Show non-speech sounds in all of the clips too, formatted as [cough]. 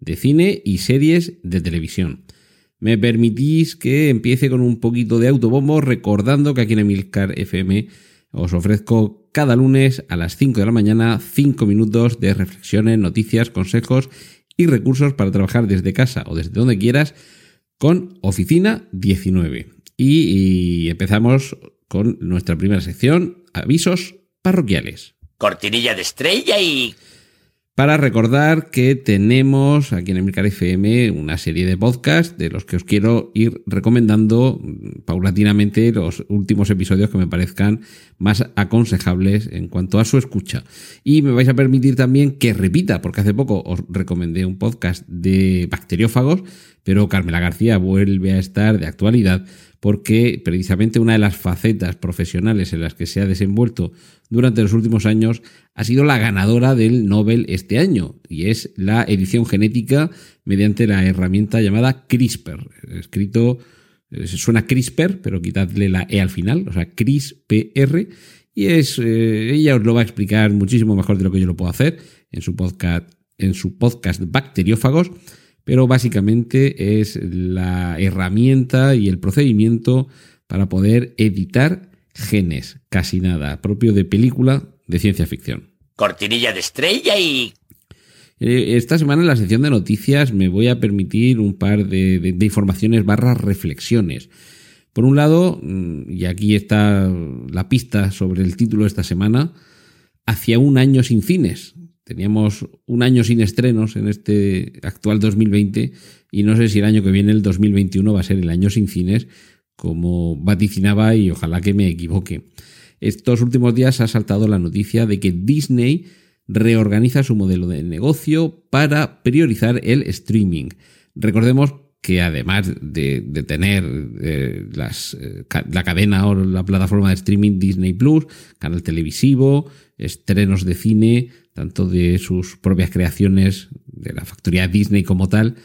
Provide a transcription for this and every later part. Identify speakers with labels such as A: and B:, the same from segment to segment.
A: de cine y series de televisión. Me permitís que empiece con un poquito de autobombo recordando que aquí en Emilcar FM os ofrezco cada lunes a las 5 de la mañana 5 minutos de reflexiones, noticias, consejos y recursos para trabajar desde casa o desde donde quieras con Oficina 19. Y, y empezamos con nuestra primera sección, avisos parroquiales.
B: Cortinilla de estrella y...
A: Para recordar que tenemos aquí en Emilcar FM una serie de podcasts de los que os quiero ir recomendando paulatinamente los últimos episodios que me parezcan más aconsejables en cuanto a su escucha. Y me vais a permitir también que repita, porque hace poco os recomendé un podcast de bacteriófagos, pero Carmela García vuelve a estar de actualidad porque precisamente una de las facetas profesionales en las que se ha desenvuelto durante los últimos años ha sido la ganadora del Nobel este año, y es la edición genética mediante la herramienta llamada CRISPR, escrito, eh, suena CRISPR, pero quitadle la E al final, o sea, CRISPR, y es, eh, ella os lo va a explicar muchísimo mejor de lo que yo lo puedo hacer en su podcast, en su podcast Bacteriófagos, pero básicamente es la herramienta y el procedimiento para poder editar genes, casi nada, propio de película de ciencia ficción.
B: Cortinilla de estrella y...
A: Eh, esta semana en la sección de noticias me voy a permitir un par de, de, de informaciones barras reflexiones. Por un lado, mm, y aquí está la pista sobre el título de esta semana, hacia un año sin cines. Teníamos un año sin estrenos en este actual 2020 y no sé si el año que viene, el 2021, va a ser el año sin cines, como vaticinaba y ojalá que me equivoque. Estos últimos días ha saltado la noticia de que Disney reorganiza su modelo de negocio para priorizar el streaming. Recordemos que además de, de tener eh, las, eh, la cadena o la plataforma de streaming Disney Plus, canal televisivo, estrenos de cine, tanto de sus propias creaciones, de la factoría Disney como tal,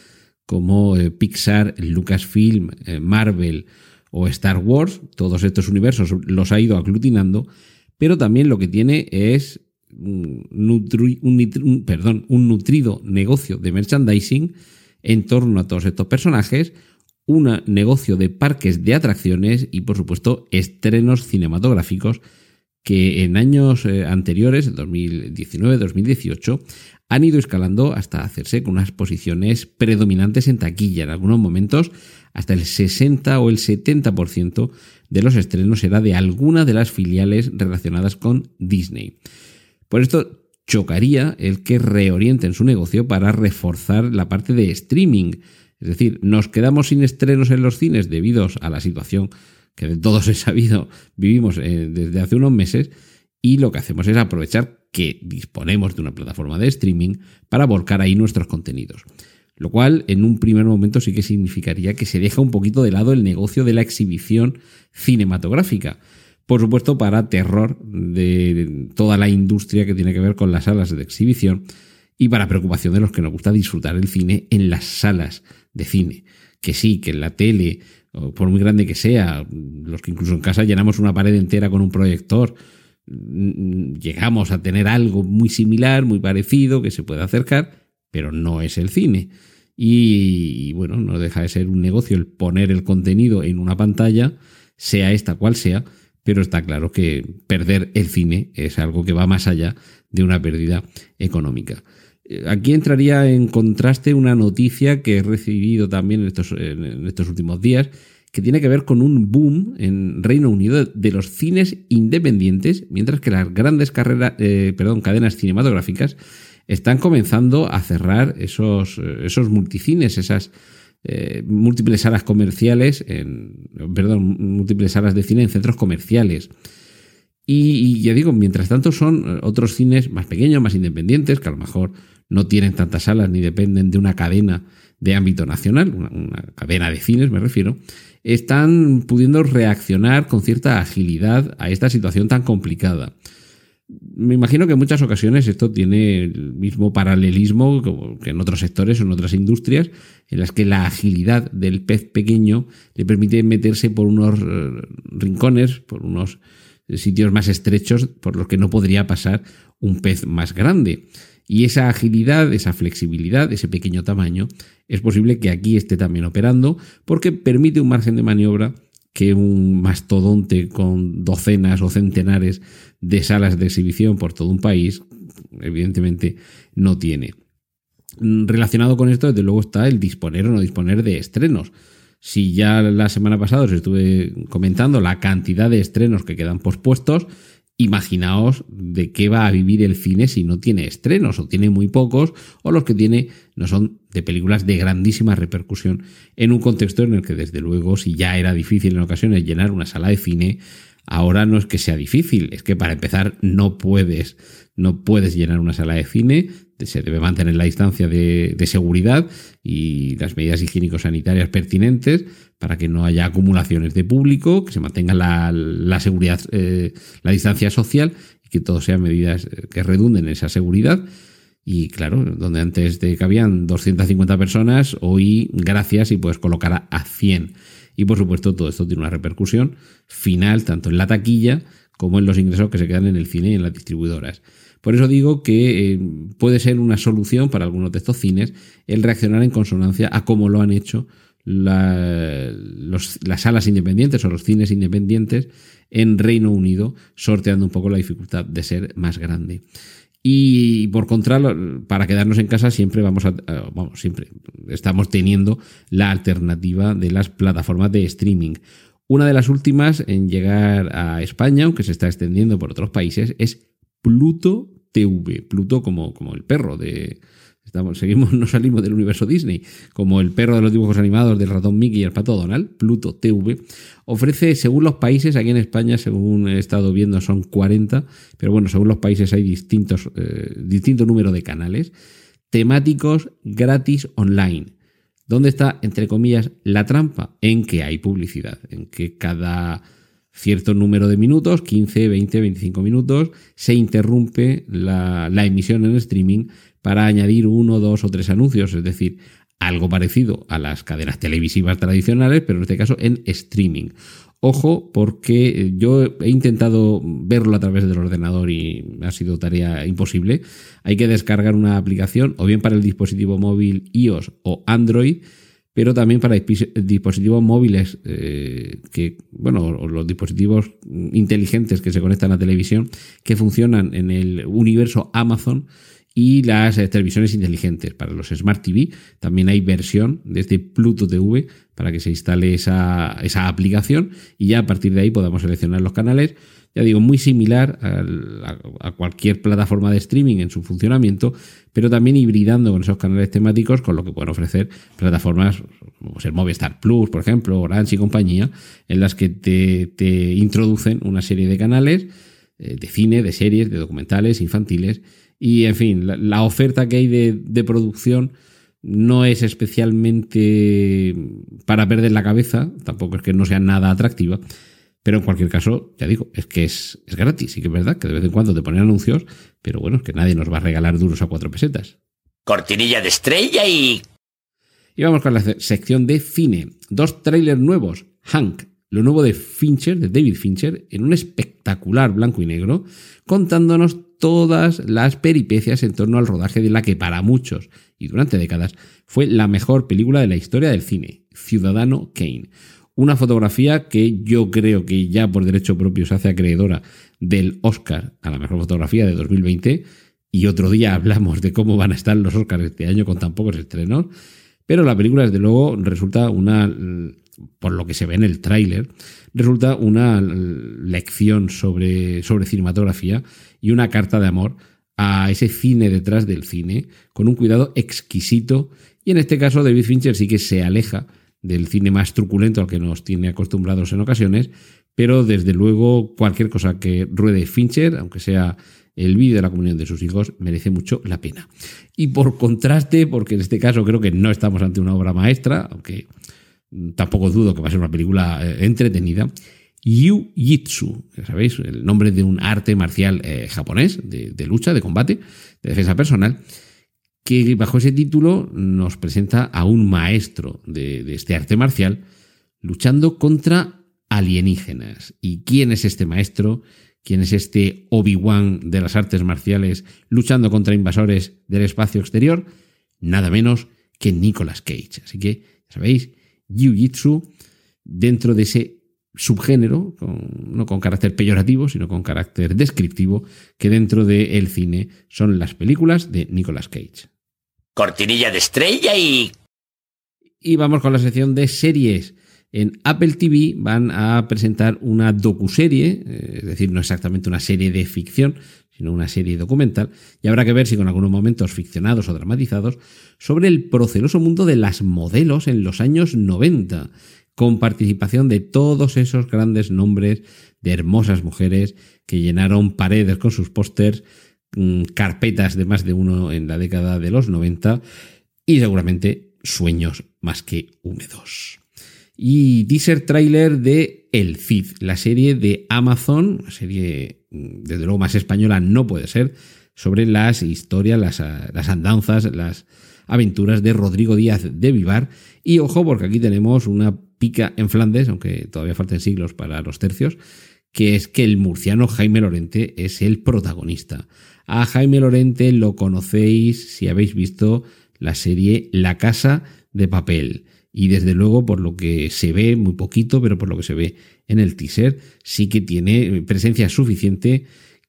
A: como eh, Pixar, Lucasfilm, Marvel o Star Wars, todos estos universos los ha ido aglutinando, pero también lo que tiene es un, perdón, un nutrido negocio de merchandising en torno a todos estos personajes, un negocio de parques de atracciones y por supuesto estrenos cinematográficos que en años eh, anteriores, 2019-2018, han ido escalando hasta hacerse con unas posiciones predominantes en taquilla. En algunos momentos, hasta el 60 o el 70% de los estrenos era de alguna de las filiales relacionadas con Disney. Por esto chocaría el que reorienten su negocio para reforzar la parte de streaming. Es decir, nos quedamos sin estrenos en los cines debido a la situación que de todos [laughs] he sabido vivimos eh, desde hace unos meses y lo que hacemos es aprovechar que disponemos de una plataforma de streaming para volcar ahí nuestros contenidos. Lo cual en un primer momento sí que significaría que se deja un poquito de lado el negocio de la exhibición cinematográfica. Por supuesto, para terror de toda la industria que tiene que ver con las salas de exhibición y para preocupación de los que nos gusta disfrutar el cine en las salas de cine. Que sí, que en la tele, por muy grande que sea, los que incluso en casa llenamos una pared entera con un proyector, llegamos a tener algo muy similar, muy parecido, que se puede acercar, pero no es el cine. Y, bueno, no deja de ser un negocio el poner el contenido en una pantalla, sea esta cual sea, pero está claro que perder el cine es algo que va más allá de una pérdida económica. Aquí entraría en contraste una noticia que he recibido también en estos, últimos días, que tiene que ver con un boom en Reino Unido de los cines independientes, mientras que las grandes carreras, eh, perdón, cadenas cinematográficas están comenzando a cerrar esos, esos multicines, esas eh, múltiples salas comerciales, en, perdón, múltiples salas de cine en centros comerciales. Y, y, ya digo, mientras tanto son otros cines más pequeños, más independientes, que a lo mejor no tienen tantas salas ni dependen de una cadena de ámbito nacional, una, cadena de cines me refiero, están pudiendo reaccionar con cierta agilidad a esta situación tan complicada. Me imagino que en muchas ocasiones esto tiene el mismo paralelismo que en otros sectores o en otras industrias, en las que la agilidad del pez pequeño le permite meterse por unos eh, rincones, por unos sitios más estrechos por los que no podría pasar un pez más grande. Y esa agilidad, esa flexibilidad, ese pequeño tamaño, es posible que aquí esté también operando porque permite un margen de maniobra que un mastodonte con docenas o centenares de salas de exhibición por todo un país, evidentemente, no tiene. Relacionado con esto, desde luego, está el disponer o no disponer de estrenos. Si ya la semana pasada os estuve comentando la cantidad de estrenos que quedan pospuestos, imaginaos de qué va a vivir el cine si no tiene estrenos o tiene muy pocos o los que tiene no son de películas de grandísima repercusión en un contexto en el que desde luego si ya era difícil en ocasiones llenar una sala de cine, ahora no es que sea difícil, es que para empezar no puedes no puedes llenar una sala de cine, se debe mantener la distancia de, seguridad y las medidas higiénico-sanitarias pertinentes para que no haya acumulaciones de público, que se mantenga la, seguridad, eh, la distancia social y que todo sean medidas eh, que redunden en esa seguridad. Y claro, donde antes te cabían 250 personas, hoy gracias y puedes colocar a 100. Y por supuesto todo esto tiene una repercusión final tanto en la taquilla como en los ingresos que se quedan en el cine y en las distribuidoras. Por eso digo que eh, puede ser una solución para algunos de estos cines el reaccionar en consonancia a cómo lo han hecho las salas independientes o los cines independientes en Reino Unido, sorteando un poco la dificultad de ser más grande. Y por contra, para quedarnos en casa siempre vamos a, vamos, siempre estamos teniendo la alternativa de las plataformas de streaming. Una de las últimas en llegar a España, aunque se está extendiendo por otros países, es Pluto TV. Pluto como, como el perro de... Seguimos, [laughs] no salimos del universo Disney, como el perro de los dibujos animados del ratón Mickey y el pato Donald, Pluto TV, ofrece, según los países, aquí en España, según he estado viendo, son 40, pero bueno, según los países hay distintos, eh, distinto número de canales, temáticos gratis online. ¿Dónde está, entre comillas, la trampa? En que hay publicidad, en que cada cierto número de minutos, 15, 20, 25 minutos, se interrumpe la, emisión en streaming para añadir uno, dos o tres anuncios, es decir, algo parecido a las cadenas televisivas tradicionales, pero en este caso en streaming. Ojo, porque yo he intentado verlo a través del ordenador y ha sido tarea imposible. Hay que descargar una aplicación o bien para el dispositivo móvil iOS o Android pero también para dispositivos móviles eh, que, bueno, los dispositivos inteligentes que se conectan a la televisión, que funcionan en el universo Amazon y las eh, televisiones inteligentes. Para los Smart TV también hay versión desde Pluto TV para que se instale esa, esa aplicación y ya a partir de ahí podamos seleccionar los canales ya digo, muy similar a, cualquier plataforma de streaming en su funcionamiento, pero también hibridando con esos canales temáticos con lo que pueden ofrecer plataformas como el Movistar Plus, por ejemplo, Orange y compañía, en las que te, introducen una serie de canales eh, de cine, de series, de documentales, infantiles, y en fin, la, oferta que hay de producción no es especialmente para perder la cabeza, tampoco es que no sea nada atractiva, pero en cualquier caso, ya digo, es que es, gratis. Y que es verdad que de vez en cuando te ponen anuncios, pero bueno, es que nadie nos va a regalar duros a cuatro pesetas.
B: Cortinilla de estrella y...
A: Y vamos con la sección de cine. Dos trailers nuevos. Hank, lo nuevo de Fincher, de David Fincher, en un espectacular blanco y negro, contándonos todas las peripecias en torno al rodaje de la que para muchos y durante décadas fue la mejor película de la historia del cine, Ciudadano Kane una fotografía que yo creo que ya por derecho propio se hace acreedora del Oscar a la mejor fotografía de 2020. Y otro día hablamos de cómo van a estar los Oscars este año con tan pocos estrenos. Pero la película, desde luego, resulta una, por lo que se ve en el tráiler, resulta una lección sobre, sobre cinematografía y una carta de amor a ese cine detrás del cine, con un cuidado exquisito. Y en este caso, David Fincher sí que se aleja del cine más truculento al que nos tiene acostumbrados en ocasiones, pero desde luego cualquier cosa que ruede Fincher, aunque sea el vídeo de la comunión de sus hijos, merece mucho la pena. Y por contraste, porque en este caso creo que no estamos ante una obra maestra, aunque tampoco dudo que va a ser una película eh, entretenida, Yu Jitsu, sabéis, el nombre de un arte marcial eh, japonés de, lucha, de combate, de defensa personal, que bajo ese título nos presenta a un maestro de, este arte marcial luchando contra alienígenas. ¿Y quién es este maestro? ¿Quién es este Obi-Wan de las artes marciales luchando contra invasores del espacio exterior? Nada menos que Nicolas Cage. Así que, sabéis, Jiu-Jitsu dentro de ese subgénero, no con carácter peyorativo, sino con carácter descriptivo, que dentro del cine son las películas de Nicolas Cage.
B: Cortinilla de estrella y...
A: Y vamos con la sección de series. En Apple TV van a presentar una docuserie, eh, es decir, no exactamente una serie de ficción, sino una serie documental, y habrá que ver si con algunos momentos ficcionados o dramatizados, sobre el proceloso mundo de las modelos en los años 90 con participación de todos esos grandes nombres de hermosas mujeres que llenaron paredes con sus pósters, mm, carpetas de más de uno en la década de los 90 y seguramente sueños más que húmedos. Y teaser trailer de El Cid, la serie de Amazon, serie mm, desde luego más española no puede ser, sobre las historias, las, las andanzas, las aventuras de Rodrigo Díaz de Vivar. Y ojo, porque aquí tenemos una pica en Flandes, aunque todavía falten siglos para los tercios, que es que el murciano Jaime Lorente es el protagonista. A Jaime Lorente lo conocéis si habéis visto la serie La Casa de Papel. Y desde luego, por lo que se ve, muy poquito, pero por lo que se ve en el teaser, sí que tiene presencia suficiente,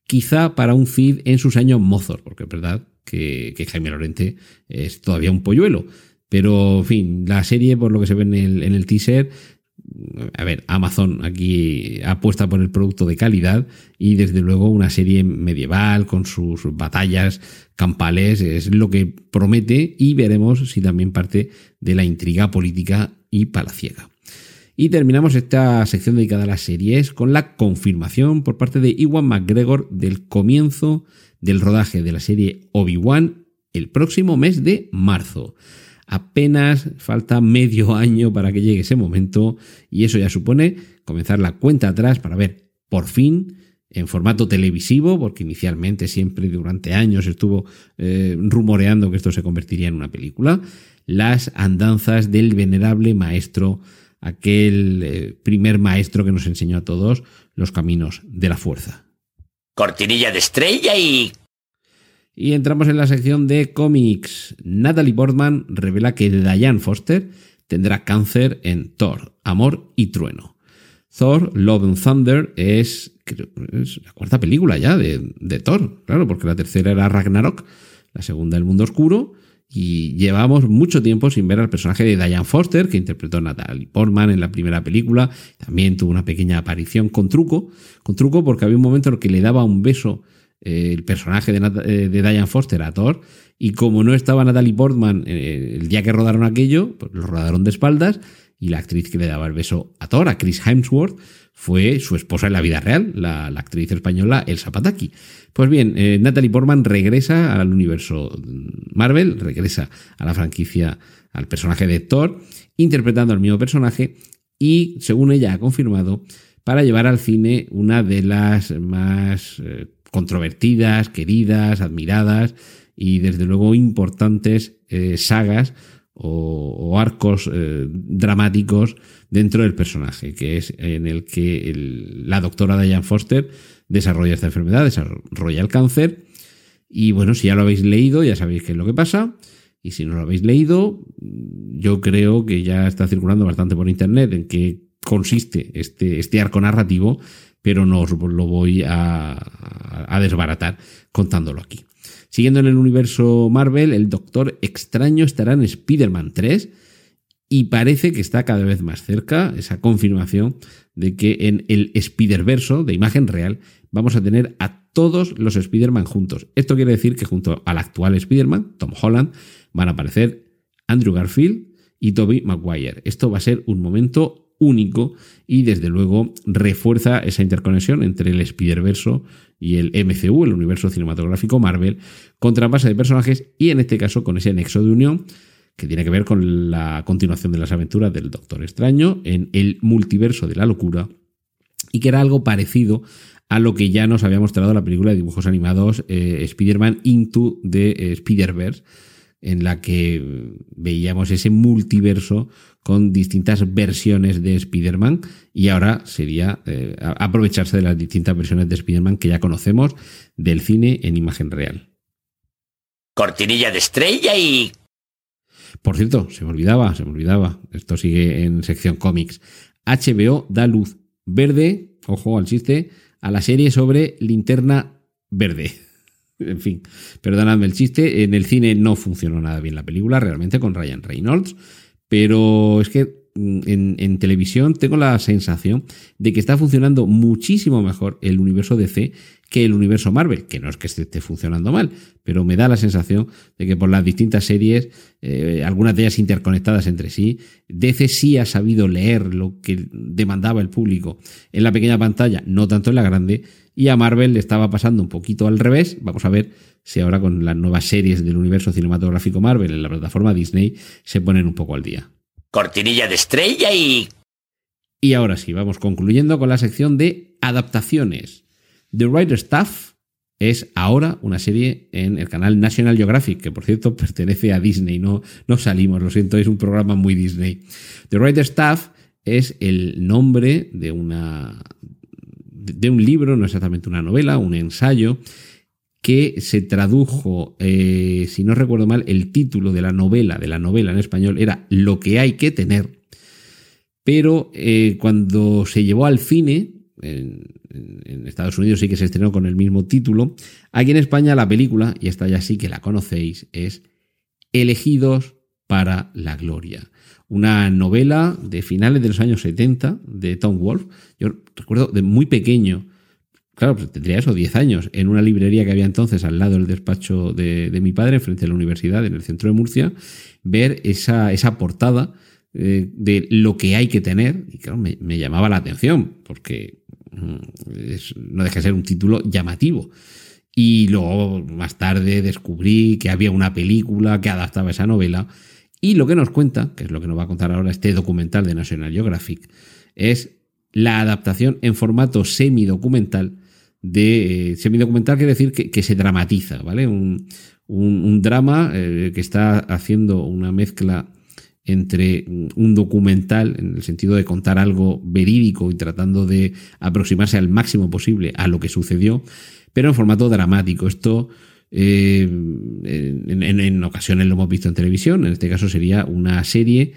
A: quizá para un feed en sus años mozos, porque es verdad que, que Jaime Lorente es todavía un polluelo. Pero, en fin, la serie, por lo que se ve en el, en el teaser, a ver, Amazon aquí apuesta por el producto de calidad y desde luego una serie medieval con sus batallas campales es lo que promete y veremos si también parte de la intriga política y palaciega. Y terminamos esta sección dedicada a las series con la confirmación por parte de Iwan McGregor del comienzo del rodaje de la serie Obi-Wan el próximo mes de marzo. Apenas falta medio [laughs] año para que llegue ese momento y eso ya supone comenzar la cuenta atrás para ver por fin en formato televisivo, porque inicialmente siempre durante años estuvo eh, rumoreando que esto se convertiría en una película, las andanzas del venerable maestro, aquel eh, primer maestro que nos enseñó a todos los caminos de la fuerza.
B: Cortinilla de estrella y
A: y entramos en la sección de cómics. Natalie Portman revela que Diane Foster tendrá cáncer en Thor, Amor y Trueno. Thor, Love and Thunder es, la cuarta película ya de, Thor, claro, porque la tercera era Ragnarok, la segunda El Mundo Oscuro, y llevamos mucho tiempo sin ver al personaje de Diane Foster, que interpretó Natalie Portman en la primera película. También tuvo una pequeña aparición con truco, con truco porque había un momento en el que le daba un beso el personaje de, eh, de, Diane Foster a Thor. Y como no estaba Natalie Portman eh, el día que rodaron aquello, pues lo rodaron de espaldas. Y la actriz que le daba el beso a Thor, a Chris Hemsworth, fue su esposa en la vida real, la, actriz española Elsa Pataki. Pues bien, Natalie Portman regresa al universo Marvel, regresa a la franquicia, al personaje de Thor, interpretando al mismo personaje y, según ella ha confirmado, para llevar al cine una de las más controvertidas, queridas, admiradas y desde luego importantes eh, sagas o, arcos eh, dramáticos dentro del personaje, que es en el que la doctora Diane Foster desarrolla esta enfermedad, desarrolla el cáncer. Y bueno, si ya lo habéis leído, ya sabéis qué es lo que pasa. Y si no lo habéis leído, yo creo que ya está circulando bastante por internet en qué consiste este, este arco narrativo pero no os lo voy a, desbaratar contándolo aquí. Siguiendo en el universo Marvel, el Doctor Extraño estará en Spider-Man 3 y parece que está cada vez más cerca esa confirmación de que en el Spider-Verso de imagen real vamos a tener a todos los Spider-Man juntos. Esto quiere decir que junto al actual Spider-Man, Tom Holland, van a aparecer Andrew Garfield y Tobey Maguire. Esto va a ser un momento único y desde luego refuerza esa interconexión entre el Spider-Verse y el MCU, el universo cinematográfico Marvel, con base de personajes y en este caso con ese nexo de unión que tiene que ver con la continuación de las aventuras del Doctor Extraño en el multiverso de la locura y que era algo parecido a lo que ya nos había mostrado la película de dibujos animados eh, Spider-Man Into the eh, Spider-Verse, en la que veíamos ese multiverso con distintas versiones de Spider-Man y ahora sería eh, aprovecharse de las distintas versiones de Spider-Man que ya conocemos del cine en imagen real.
B: Cortinilla de estrella y...
A: Por cierto, se me olvidaba, se me olvidaba, esto sigue en sección cómics. HBO da luz verde, ojo al chiste, a la serie sobre linterna verde. En fin, perdonadme el chiste, en el cine no funcionó nada bien la película, realmente con Ryan Reynolds, pero es que mm, en, televisión tengo la sensación de que está funcionando muchísimo mejor el universo DC que el universo Marvel, que no es que esté funcionando mal, pero me da la sensación de que por las distintas series, eh, algunas de ellas interconectadas entre sí, DC sí ha sabido leer lo que demandaba el público en la pequeña pantalla, no tanto en la grande, y a Marvel le estaba pasando un poquito al revés. Vamos a ver si ahora con las nuevas series del universo cinematográfico Marvel en la plataforma Disney se ponen un poco al día.
B: Cortinilla de estrella y...
A: Y ahora sí, vamos concluyendo con la sección de adaptaciones. The Writer Stuff es ahora una serie en el canal National Geographic, que por cierto [laughs] pertenece a Disney, no, no salimos, lo siento, es un programa muy Disney. The Writer Stuff es el nombre de una de un libro, no exactamente una novela, un ensayo, que se tradujo, eh, si no recuerdo mal, el título de la novela, de la novela en español, era Lo que hay que tener. Pero eh, cuando se llevó al cine, en, Estados Unidos sí que se estrenó con el mismo título. Aquí en España la película, y esta ya sí que la conocéis, es Elegidos para la Gloria. Una novela de finales de los años 70 de Tom Wolfe. Yo recuerdo de muy pequeño, claro, pues tendría eso, 10 años, en una librería que había entonces al lado del despacho de, mi padre, frente a la universidad, en el centro de Murcia, ver esa, esa portada eh, de lo que hay que tener. Y claro, me, me llamaba la atención, porque no deja de ser un título llamativo. Y luego más tarde descubrí que había una película que adaptaba esa novela. Y lo que nos cuenta, que es lo que nos va a contar ahora este documental de National Geographic, es la adaptación en formato semidocumental de... Eh, semidocumental quiere decir que, se dramatiza, ¿vale? Un, drama eh, que está haciendo una mezcla entre un documental, en el sentido de contar algo verídico y tratando de aproximarse al máximo posible a lo que sucedió, pero en formato dramático. Esto eh, en, ocasiones lo hemos visto en televisión, en este caso sería una serie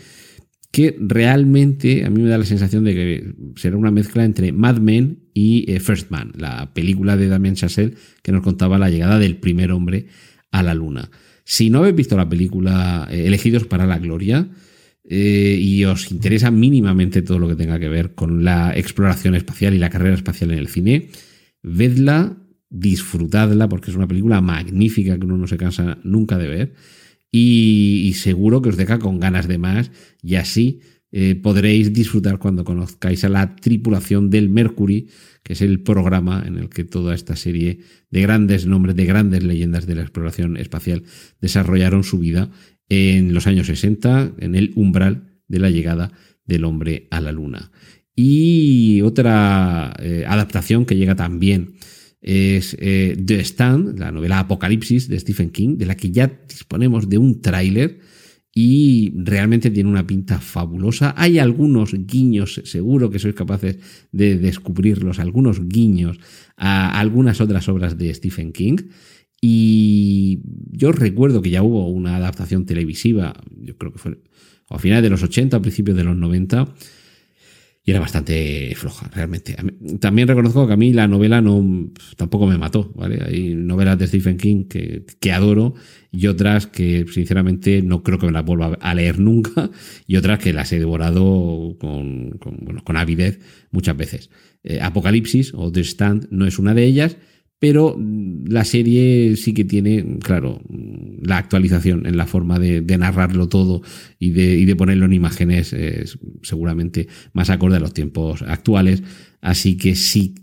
A: que realmente a mí me da la sensación de que será una mezcla entre Mad Men y eh, First Man, la película de Damien Chazelle que nos contaba la llegada del primer hombre a la luna. Si no habéis visto la película eh, Elegidos para la Gloria y os interesa mínimamente todo lo que tenga que ver con la exploración espacial y la carrera espacial en el cine, vedla, disfrutadla, porque es una película magnífica que uno no se cansa nunca de ver y, seguro que os deja con ganas de más y así eh, podréis disfrutar cuando conozcáis a la tripulación del Mercury que es el programa en el que toda esta serie de grandes nombres, de grandes leyendas de la exploración espacial desarrollaron su vida en los años 60, en el umbral de la llegada del hombre a la luna. Y otra eh, adaptación que llega también es eh, The Stand, la novela Apocalipsis de Stephen King, de la que ya disponemos de un tráiler y realmente tiene una pinta fabulosa. Hay algunos guiños, seguro que sois capaces de descubrirlos, algunos guiños a algunas otras obras de Stephen King. Y yo recuerdo que ya hubo una adaptación televisiva, yo creo que fue a finales de los 80, a principios de los 90, era bastante floja, realmente. También reconozco que a mí la novela no tampoco me mató, ¿vale? Hay novelas de Stephen King que, que adoro y otras que sinceramente no creo que me las vuelva a leer nunca y otras que las he devorado con, con avidez muchas veces. Eh, Apocalipsis o The Stand no es una de ellas, pero la serie sí que tiene, claro, la actualización en la forma de, narrarlo todo y de, de, ponerlo en imágenes es seguramente más acorde a los tiempos actuales, así que sí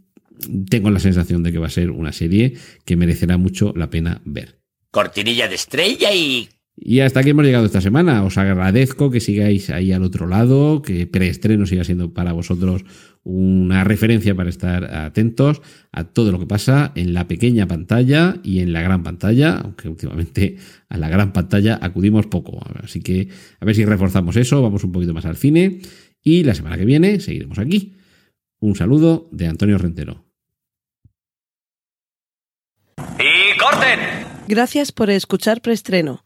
A: tengo la sensación de que va a ser una serie que merecerá mucho la pena ver.
B: Cortinilla de estrella y
A: y hasta aquí hemos llegado esta semana. Os agradezco que sigáis ahí al otro lado, que preestreno siga siendo para vosotros una referencia para estar atentos a todo lo que pasa en la pequeña pantalla y en la gran pantalla, aunque últimamente a la gran pantalla acudimos poco. Así que a ver si reforzamos eso, vamos un poquito más al cine y la semana que viene seguiremos aquí. Un saludo de Antonio Rentero.
B: ¡Y corten!
C: Gracias por escuchar Preestreno